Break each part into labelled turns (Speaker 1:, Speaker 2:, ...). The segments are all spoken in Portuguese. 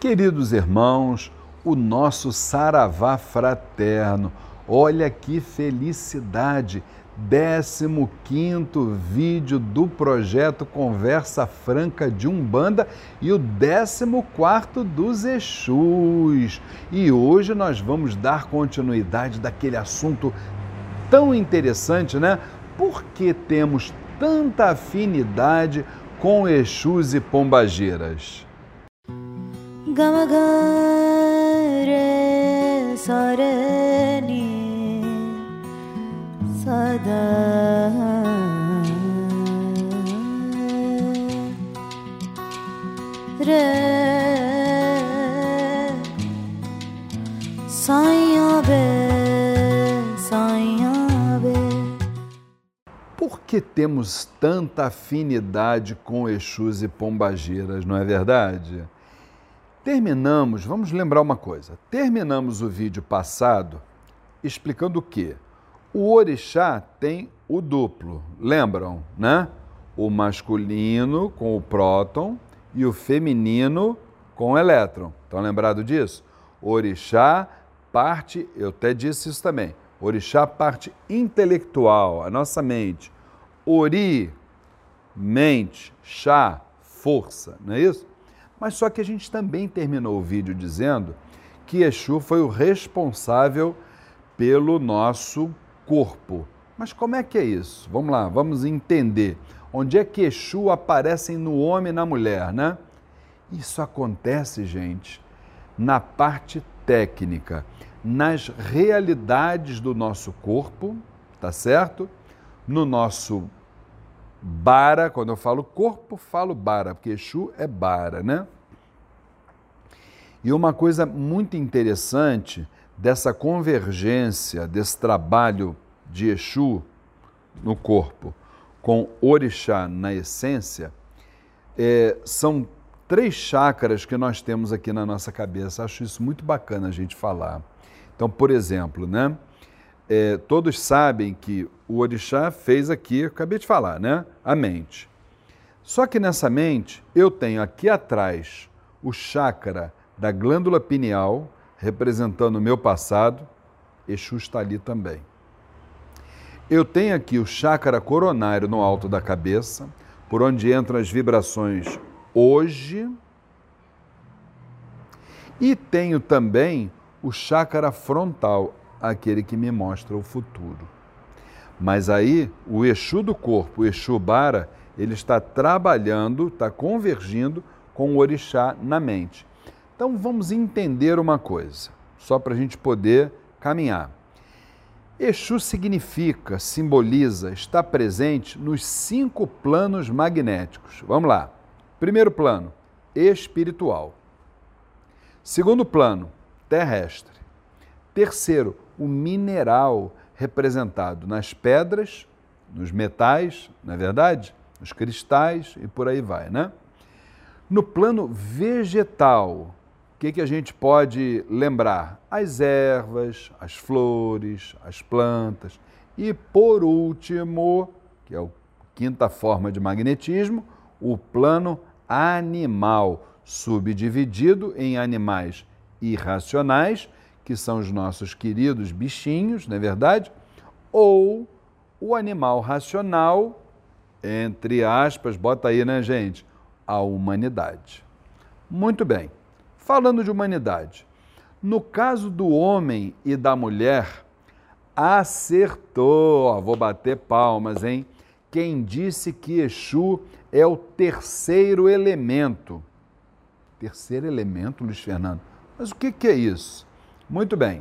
Speaker 1: Queridos irmãos, o nosso saravá fraterno, olha que felicidade! 15 vídeo do projeto Conversa Franca de Umbanda e o 14 dos Exus. E hoje nós vamos dar continuidade daquele assunto tão interessante, né? Por que temos tanta afinidade com Exus e Pombageiras? Gamagare sarani sada Por que temos tanta afinidade com Exus e Pombageiras, não é verdade? Terminamos, vamos lembrar uma coisa. Terminamos o vídeo passado explicando o que o orixá tem o duplo, lembram, né? O masculino com o próton e o feminino com o elétron. Estão lembrados disso? Orixá parte, eu até disse isso também. Orixá parte intelectual, a nossa mente. Ori, mente, chá, força, não é isso? Mas só que a gente também terminou o vídeo dizendo que Exu foi o responsável pelo nosso corpo. Mas como é que é isso? Vamos lá, vamos entender. Onde é que Exu aparecem no homem e na mulher, né? Isso acontece, gente, na parte técnica, nas realidades do nosso corpo, tá certo? No nosso Bara, quando eu falo corpo, falo Bara, porque Exu é Bara, né? E uma coisa muito interessante dessa convergência, desse trabalho de Exu no corpo com Orixá na essência, é, são três chakras que nós temos aqui na nossa cabeça. Acho isso muito bacana a gente falar. Então, por exemplo, né? É, todos sabem que o orixá fez aqui, acabei de falar, né? A mente. Só que nessa mente eu tenho aqui atrás o chakra da glândula pineal, representando o meu passado, Exu está ali também. Eu tenho aqui o chakra coronário no alto da cabeça, por onde entram as vibrações hoje. E tenho também o chakra frontal, aquele que me mostra o futuro. Mas aí, o Exu do corpo, o Exu Bara, ele está trabalhando, está convergindo com o orixá na mente. Então vamos entender uma coisa, só para a gente poder caminhar. Exu significa, simboliza, está presente nos cinco planos magnéticos. Vamos lá. Primeiro plano, espiritual. Segundo plano, terrestre. Terceiro, o mineral representado nas pedras, nos metais, não é verdade? Nos cristais e por aí vai, né? No plano vegetal, o que, que a gente pode lembrar? As ervas, as flores, as plantas. E por último, que é a quinta forma de magnetismo, o plano animal, subdividido em animais irracionais que são os nossos queridos bichinhos, não é verdade? Ou o animal racional, entre aspas, bota aí, né, gente? A humanidade. Muito bem. Falando de humanidade, no caso do homem e da mulher, acertou. Ó, vou bater palmas, hein? Quem disse que Exu é o terceiro elemento? Terceiro elemento, Luiz Fernando. Mas o que, que é isso? Muito bem.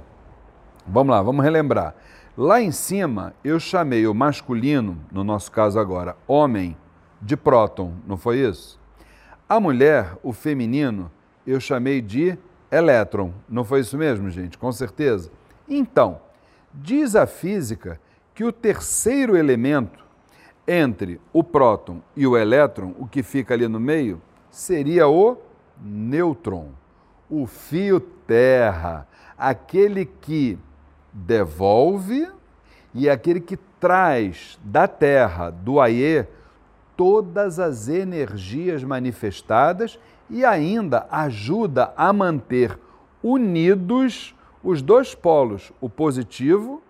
Speaker 1: Vamos lá, vamos relembrar. Lá em cima, eu chamei o masculino, no nosso caso agora, homem, de próton, não foi isso? A mulher, o feminino, eu chamei de elétron, não foi isso mesmo, gente? Com certeza. Então, diz a física que o terceiro elemento entre o próton e o elétron, o que fica ali no meio, seria o nêutron, o fio terra aquele que devolve e aquele que traz da terra, do Aie, todas as energias manifestadas e ainda ajuda a manter unidos os dois polos, o positivo,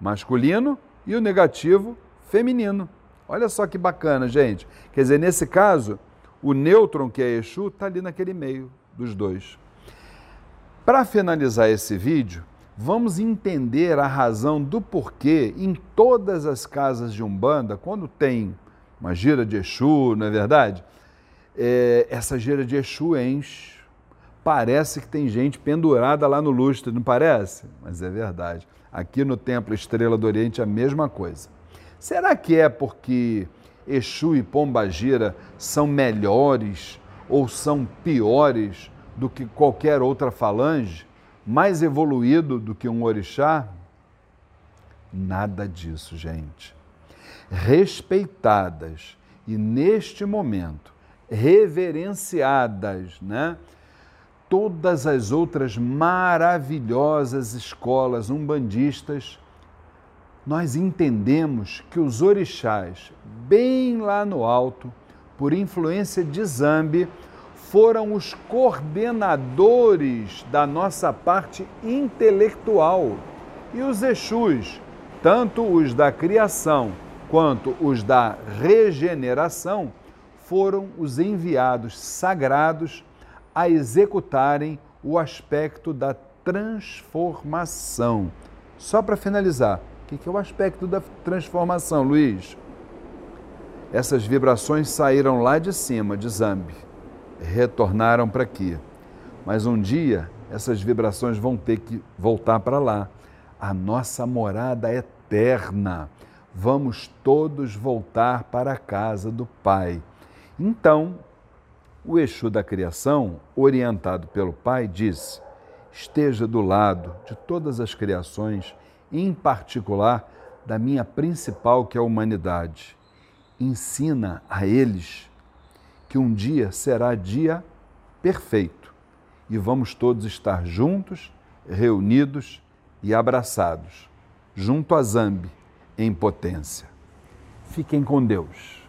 Speaker 1: masculino, e o negativo, feminino. Olha só que bacana, gente. Quer dizer, nesse caso, o nêutron, que é Exu, está ali naquele meio dos dois. Para finalizar esse vídeo, vamos entender a razão do porquê em todas as casas de Umbanda, quando tem uma gira de Exu, não é verdade? É, essa gira de Exu enche. Parece que tem gente pendurada lá no lustre, não parece? Mas é verdade. Aqui no Templo Estrela do Oriente a mesma coisa. Será que é porque Exu e Pombagira são melhores ou são piores do que qualquer outra falange? Mais evoluído do que um orixá? Nada disso, gente. Respeitadas e neste momento reverenciadas, né? Todas as outras maravilhosas escolas umbandistas nós entendemos que os orixás, bem lá no alto, por influência de Zambi, foram os coordenadores da nossa parte intelectual. E os Exus, tanto os da criação quanto os da regeneração, foram os enviados sagrados a executarem o aspecto da transformação. Só para finalizar, o que é o aspecto da transformação, Luiz? Essas vibrações saíram lá de cima, de Zambi, retornaram para aqui. Mas um dia essas vibrações vão ter que voltar para lá. A nossa morada eterna. Vamos todos voltar para a casa do Pai. Então, o Exu da criação, orientado pelo Pai, disse: esteja do lado de todas as criações em particular da minha principal, que é a humanidade. Ensina a eles que um dia será dia perfeito e vamos todos estar juntos, reunidos e abraçados, junto a Zambi, em potência. Fiquem com Deus.